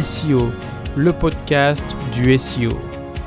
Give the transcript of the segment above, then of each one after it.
SEO, le podcast du SEO.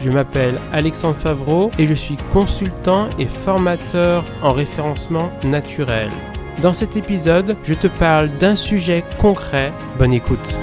Je m'appelle Alexandre Favreau et je suis consultant et formateur en référencement naturel. Dans cet épisode, je te parle d'un sujet concret. Bonne écoute.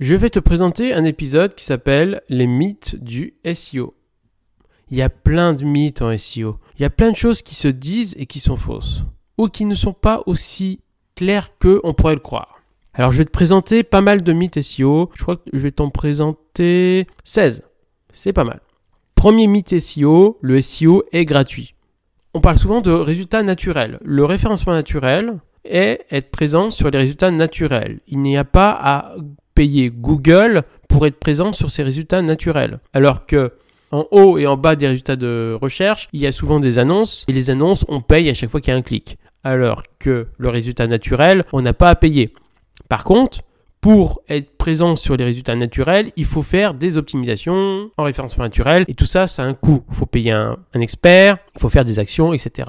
Je vais te présenter un épisode qui s'appelle Les mythes du SEO. Il y a plein de mythes en SEO. Il y a plein de choses qui se disent et qui sont fausses. Ou qui ne sont pas aussi claires qu'on pourrait le croire. Alors je vais te présenter pas mal de mythes SEO. Je crois que je vais t'en présenter 16. C'est pas mal. Premier mythe SEO, le SEO est gratuit. On parle souvent de résultats naturels. Le référencement naturel est être présent sur les résultats naturels. Il n'y a pas à payer Google pour être présent sur ces résultats naturels. Alors que en haut et en bas des résultats de recherche, il y a souvent des annonces et les annonces, on paye à chaque fois qu'il y a un clic. Alors que le résultat naturel, on n'a pas à payer. Par contre, pour être présent sur les résultats naturels, il faut faire des optimisations en référencement naturel et tout ça, ça a un coût. Il faut payer un, un expert, il faut faire des actions, etc.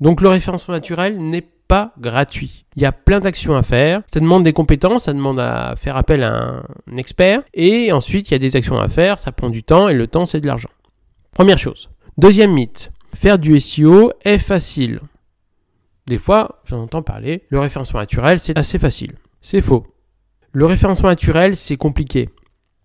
Donc le référencement naturel n'est pas gratuit. Il y a plein d'actions à faire. Ça demande des compétences, ça demande à faire appel à un expert. Et ensuite, il y a des actions à faire. Ça prend du temps et le temps, c'est de l'argent. Première chose. Deuxième mythe. Faire du SEO est facile. Des fois, j'en entends parler. Le référencement naturel, c'est assez facile. C'est faux. Le référencement naturel, c'est compliqué.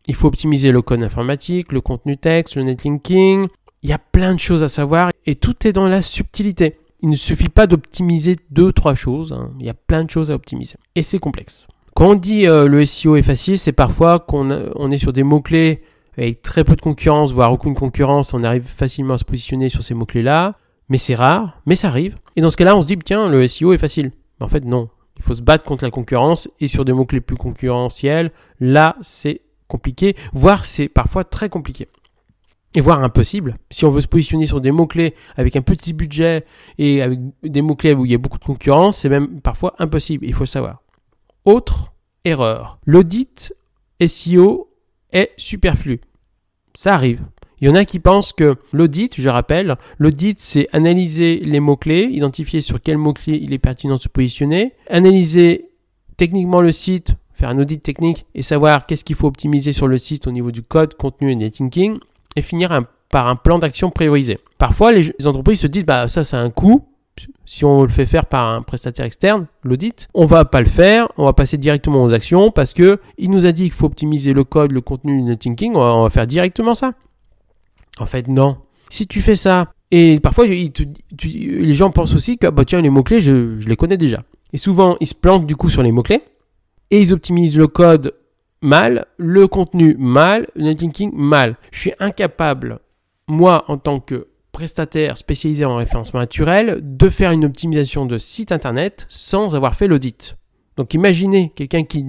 Il faut optimiser le code informatique, le contenu texte, le netlinking. Il y a plein de choses à savoir et tout est dans la subtilité. Il ne suffit pas d'optimiser deux, trois choses. Hein. Il y a plein de choses à optimiser. Et c'est complexe. Quand on dit euh, le SEO est facile, c'est parfois qu'on on est sur des mots-clés avec très peu de concurrence, voire aucune concurrence. On arrive facilement à se positionner sur ces mots-clés-là. Mais c'est rare, mais ça arrive. Et dans ce cas-là, on se dit, tiens, le SEO est facile. Mais en fait, non. Il faut se battre contre la concurrence et sur des mots-clés plus concurrentiels, là, c'est compliqué, voire c'est parfois très compliqué et voire impossible. Si on veut se positionner sur des mots-clés avec un petit budget et avec des mots-clés où il y a beaucoup de concurrence, c'est même parfois impossible, il faut savoir. Autre erreur, l'audit SEO est superflu. Ça arrive. Il y en a qui pensent que l'audit, je rappelle, l'audit c'est analyser les mots-clés, identifier sur quel mot-clé il est pertinent de se positionner, analyser techniquement le site, faire un audit technique et savoir qu'est-ce qu'il faut optimiser sur le site au niveau du code, contenu et netlinking, et finir par un plan d'action priorisé. Parfois, les, entreprises se disent, bah ça, c'est un coût. Si on le fait faire par un prestataire externe, l'audit, on va pas le faire, on va passer directement aux actions parce que il nous a dit qu'il faut optimiser le code, le contenu, le netlinking, on va, faire directement ça. En fait, non. Si tu fais ça, et parfois les gens pensent aussi que bah tiens les mots clés, je, je les connais déjà. Et souvent, ils se plantent du coup sur les mots clés et ils optimisent le code mal, le contenu mal, le netlinking mal. Je suis incapable, moi, en tant que prestataire spécialisé en référencement naturel, de faire une optimisation de site internet sans avoir fait l'audit. Donc imaginez quelqu'un qui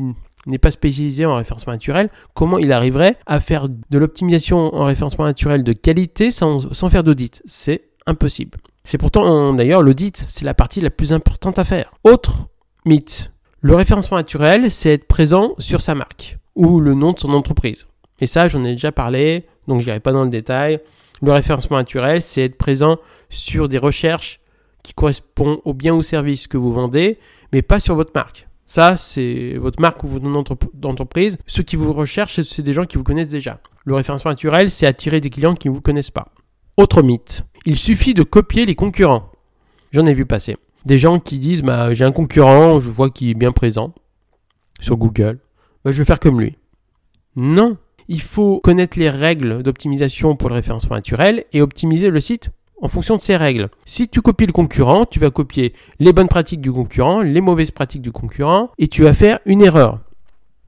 n'est pas spécialisé en référencement naturel, comment il arriverait à faire de l'optimisation en référencement naturel de qualité sans, sans faire d'audit C'est impossible. C'est pourtant d'ailleurs l'audit, c'est la partie la plus importante à faire. Autre mythe, le référencement naturel, c'est être présent sur sa marque ou le nom de son entreprise. Et ça, j'en ai déjà parlé, donc je n'irai pas dans le détail. Le référencement naturel, c'est être présent sur des recherches qui correspondent au bien ou service que vous vendez, mais pas sur votre marque. Ça, c'est votre marque ou votre nom d'entreprise. Ceux qui vous recherchent, c'est des gens qui vous connaissent déjà. Le référencement naturel, c'est attirer des clients qui ne vous connaissent pas. Autre mythe, il suffit de copier les concurrents. J'en ai vu passer. Des gens qui disent bah, j'ai un concurrent, je vois qu'il est bien présent sur Google. Bah, je vais faire comme lui. Non, il faut connaître les règles d'optimisation pour le référencement naturel et optimiser le site en fonction de ces règles. Si tu copies le concurrent, tu vas copier les bonnes pratiques du concurrent, les mauvaises pratiques du concurrent, et tu vas faire une erreur.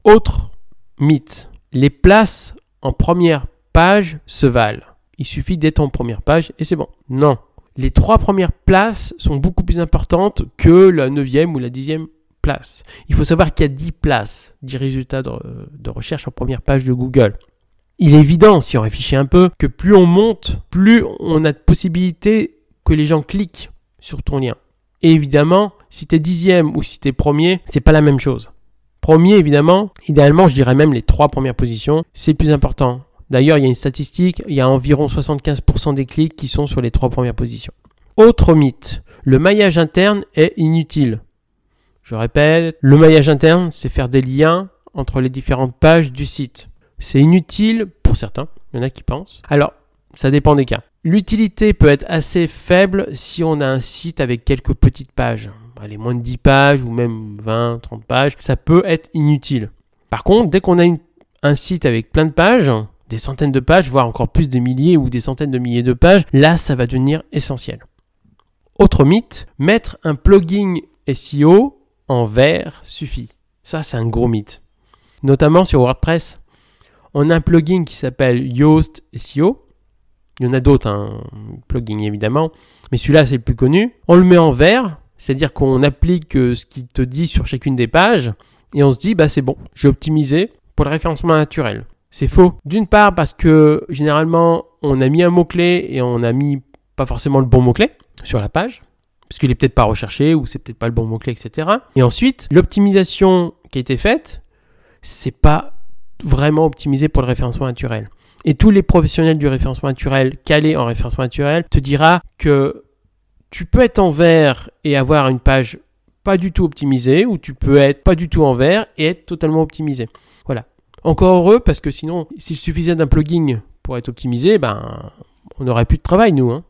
Autre mythe, les places en première page se valent. Il suffit d'être en première page et c'est bon. Non. Les trois premières places sont beaucoup plus importantes que la neuvième ou la dixième place. Il faut savoir qu'il y a 10 places, 10 résultats de, recherche en première page de Google. Il est évident, si on réfléchit un peu, que plus on monte, plus on a de possibilités que les gens cliquent sur ton lien. Et évidemment, si tu es dixième ou si tu es premier, c'est pas la même chose. Premier, évidemment, idéalement, je dirais même les trois premières positions, c'est plus important. D'ailleurs, il y a une statistique, il y a environ 75% des clics qui sont sur les trois premières positions. Autre mythe, le maillage interne est inutile. Je répète, le maillage interne, c'est faire des liens entre les différentes pages du site. C'est inutile pour certains, il y en a qui pensent. Alors, ça dépend des cas. L'utilité peut être assez faible si on a un site avec quelques petites pages. Allez, moins de 10 pages ou même 20, 30 pages, ça peut être inutile. Par contre, dès qu'on a un site avec plein de pages, des centaines de pages, voire encore plus des milliers ou des centaines de milliers de pages, là, ça va devenir essentiel. Autre mythe, mettre un plugin SEO en vert suffit. Ça, c'est un gros mythe. Notamment sur WordPress. On a un plugin qui s'appelle Yoast SEO. Il y en a d'autres, un plugin évidemment. Mais celui-là, c'est le plus connu. On le met en vert, c'est-à-dire qu'on applique euh, ce qui te dit sur chacune des pages. Et on se dit, bah c'est bon, j'ai optimisé pour le référencement naturel. C'est faux. D'une part parce que généralement, on a mis un mot-clé et on a mis pas forcément le bon mot-clé sur la page parce qu'il est peut-être pas recherché ou c'est peut-être pas le bon mot-clé, etc. Et ensuite, l'optimisation qui a été faite, c'est pas vraiment optimisé pour le référencement naturel. Et tous les professionnels du référencement naturel calés en référencement naturel te dira que tu peux être en vert et avoir une page pas du tout optimisée ou tu peux être pas du tout en vert et être totalement optimisé. Voilà. Encore heureux parce que sinon, s'il suffisait d'un plugin pour être optimisé, ben on n'aurait plus de travail nous. Hein.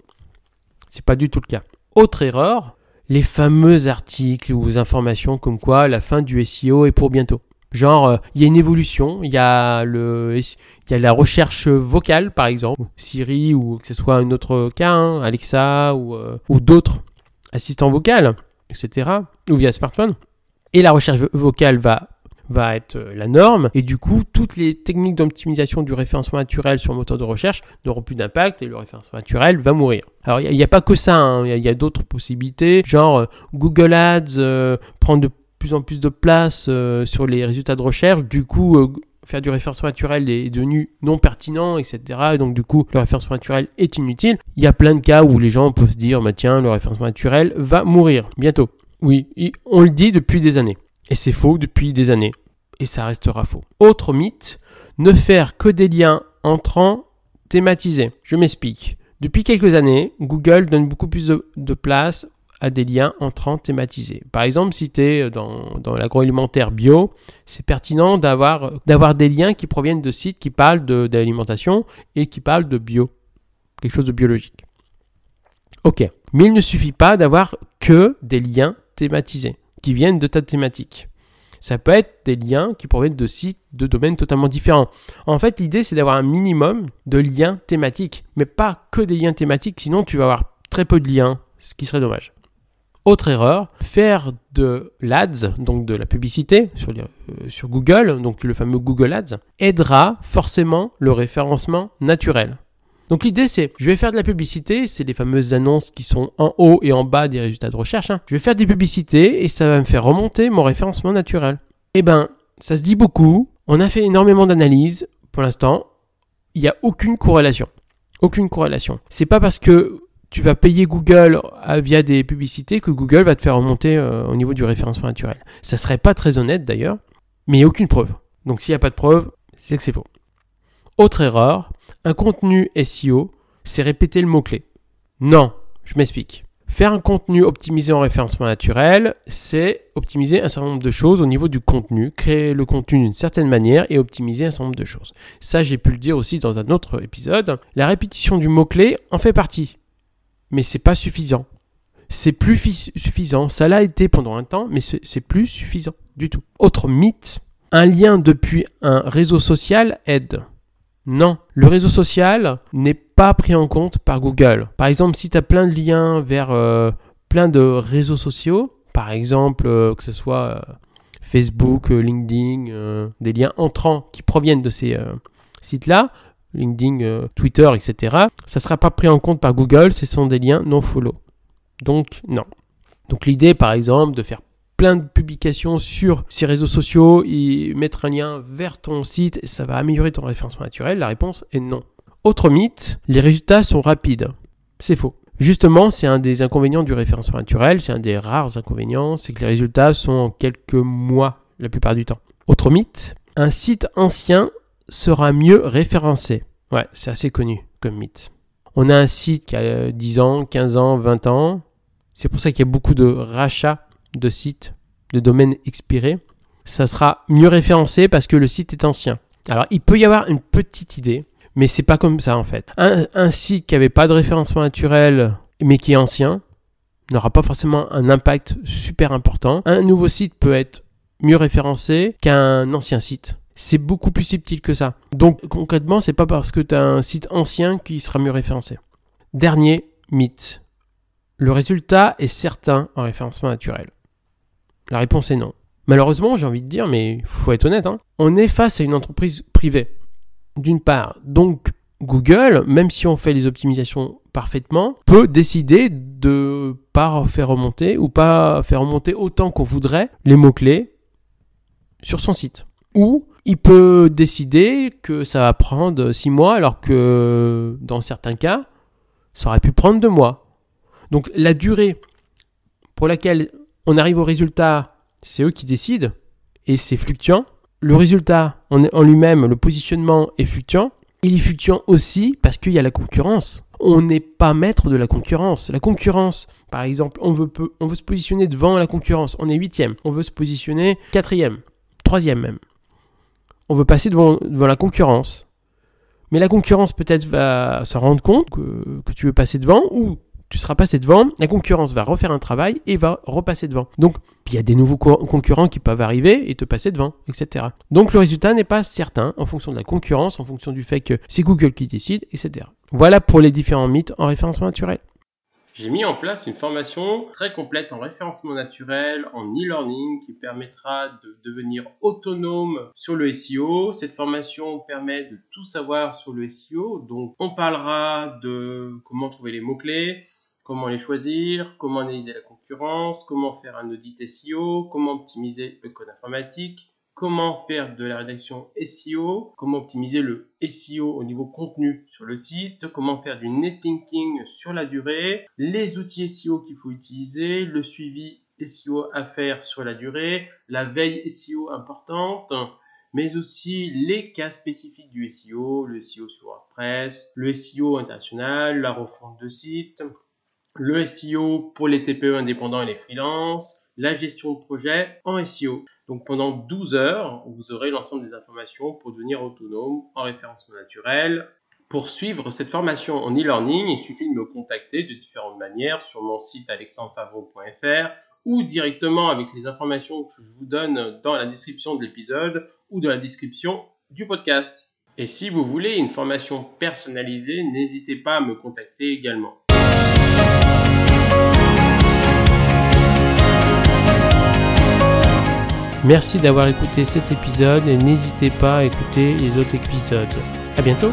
C'est pas du tout le cas. Autre erreur, les fameux articles ou informations comme quoi la fin du SEO est pour bientôt. Genre, euh, il y a une évolution, il y a y a la recherche vocale par exemple, Siri ou que ce soit un autre cas, hein, Alexa ou, euh, ou d'autres assistants vocaux, etc. Ou via smartphone. Et la recherche vocale va va être euh, la norme. Et du coup, toutes les techniques d'optimisation du référencement naturel sur le moteur de recherche n'auront plus d'impact et le référencement naturel va mourir. Alors, il n'y a, pas que ça, hein. il y a, d'autres possibilités, genre euh, Google Ads euh, prend de plus en plus de place sur les résultats de recherche. Du coup, faire du référencement naturel est devenu non pertinent, etc. Et donc du coup, le référencement naturel est inutile. Il y a plein de cas où les gens peuvent se dire, bah, tiens, le référencement naturel va mourir bientôt. Oui, on le dit depuis des années. Et c'est faux depuis des années. Et ça restera faux. Autre mythe, ne faire que des liens entrants thématisés. Je m'explique. Depuis quelques années, Google donne beaucoup plus de, place à des liens entrants thématisés. Par exemple, si tu es dans, l'agroalimentaire bio, c'est pertinent d'avoir des liens qui proviennent de sites qui parlent d'alimentation et qui parlent de bio, quelque chose de biologique. Ok, mais il ne suffit pas d'avoir que des liens thématisés qui viennent de ta thématique. Ça peut être des liens qui proviennent de sites de domaines totalement différents. En fait, l'idée, c'est d'avoir un minimum de liens thématiques, mais pas que des liens thématiques, sinon tu vas avoir très peu de liens, ce qui serait dommage. Autre erreur, faire de l'ADS, donc de la publicité sur, euh, sur Google, donc le fameux Google Ads, aidera forcément le référencement naturel. Donc l'idée c'est, je vais faire de la publicité, c'est les fameuses annonces qui sont en haut et en bas des résultats de recherche. Hein. Je vais faire des publicités et ça va me faire remonter mon référencement naturel. Eh ben, ça se dit beaucoup. On a fait énormément d'analyses. Pour l'instant, il n'y a aucune corrélation. Aucune corrélation. C'est pas parce que tu vas payer Google euh, via des publicités que Google va te faire remonter euh, au niveau du référencement naturel. Ça serait pas très honnête d'ailleurs, mais il n'y a aucune preuve. Donc s'il n'y a pas de preuve, c'est que c'est faux. Autre erreur, un contenu SEO, c'est répéter le mot-clé. Non, je m'explique. Faire un contenu optimisé en référencement naturel, c'est optimiser un certain nombre de choses au niveau du contenu, créer le contenu d'une certaine manière et optimiser un certain nombre de choses. Ça, j'ai pu le dire aussi dans un autre épisode. La répétition du mot-clé en fait partie. Mais c'est pas suffisant. C'est plus suffisant. Ça l'a été pendant un temps, mais c'est plus suffisant du tout. Autre mythe, un lien depuis un réseau social aide. Non, le réseau social n'est pas pris en compte par Google. Par exemple, si tu as plein de liens vers euh, plein de réseaux sociaux, par exemple, euh, que ce soit euh, Facebook, LinkedIn, des liens entrants qui proviennent de ces sites-là, LinkedIn, Twitter, etc., ça ne sera pas pris en compte par Google, ce sont des liens non follow. Donc, non. Donc l'idée, par exemple, de faire plein de sur ces réseaux sociaux et mettre un lien vers ton site, ça va améliorer ton référencement naturel? La réponse est non. Autre mythe, les résultats sont rapides. C'est faux. Justement, c'est un des inconvénients du référencement naturel, c'est un des rares inconvénients, c'est que les résultats sont en quelques mois la plupart du temps. Autre mythe, un site ancien sera mieux référencé. Ouais, c'est assez connu comme mythe. On a un site qui a 10 ans, 15 ans, 20 ans. C'est pour ça qu'il y a beaucoup de rachats de sites, de domaines expirés. Ça sera mieux référencé parce que le site est ancien. Alors, il peut y avoir une petite idée, mais c'est pas comme ça en fait. Un, site qui n'avait pas de référencement naturel, mais qui est ancien, n'aura pas forcément un impact super important. Un nouveau site peut être mieux référencé qu'un ancien site. C'est beaucoup plus subtil que ça. Donc concrètement, c'est pas parce que tu as un site ancien qui sera mieux référencé. Dernier mythe. Le résultat est certain en référencement naturel. La réponse est non. Malheureusement, j'ai envie de dire, mais faut être honnête, hein. on est face à une entreprise privée. D'une part, donc Google, même si on fait les optimisations parfaitement, peut décider de pas faire remonter ou pas faire remonter autant qu'on voudrait les mots-clés sur son site. Ou il peut décider que ça va prendre 6 mois alors que dans certains cas, ça aurait pu prendre 2 mois. Donc la durée pour laquelle on arrive au résultat, c'est eux qui décident et c'est fluctuant. Le résultat en lui-même, le positionnement est fluctuant. Il est fluctuant aussi parce qu'il y a la concurrence. On n'est pas maître de la concurrence. La concurrence, par exemple, on veut, se positionner devant la concurrence. On est huitième. On veut se positionner quatrième, troisième même on veut passer devant, la concurrence. Mais la concurrence peut-être va se rendre compte que, tu veux passer devant ou tu seras passé devant, la concurrence va refaire un travail et va repasser devant. Donc, il y a des nouveaux concurrents qui peuvent arriver et te passer devant, etc. Donc, le résultat n'est pas certain en fonction de la concurrence, en fonction du fait que c'est Google qui décide, etc. Voilà pour les différents mythes en référencement naturel. J'ai mis en place une formation très complète en référencement naturel, en e-learning, qui permettra de devenir autonome sur le SEO. Cette formation permet de tout savoir sur le SEO. Donc, on parlera de comment trouver les mots-clés, comment les choisir, comment analyser la concurrence, comment faire un audit SEO, comment optimiser le code informatique, comment faire de la rédaction SEO, comment optimiser le SEO au niveau contenu sur le site, comment faire du netlinking sur la durée, les outils SEO qu'il faut utiliser, le suivi SEO à faire sur la durée, la veille SEO importante, mais aussi les cas spécifiques du SEO, le SEO sur WordPress, le SEO international, la refonte de site, le SEO pour les TPE indépendants et les freelances, la gestion de projet en SEO. Donc pendant 12 heures, vous aurez l'ensemble des informations pour devenir autonome en référencement naturel. Pour suivre cette formation en e-learning, il suffit de me contacter de différentes manières sur mon site alexandrefavreau.fr ou directement avec les informations que je vous donne dans la description de l'épisode ou dans la description du podcast. Et si vous voulez une formation personnalisée, n'hésitez pas à me contacter également. Merci d'avoir écouté cet épisode et n'hésitez pas à écouter les autres épisodes. À bientôt!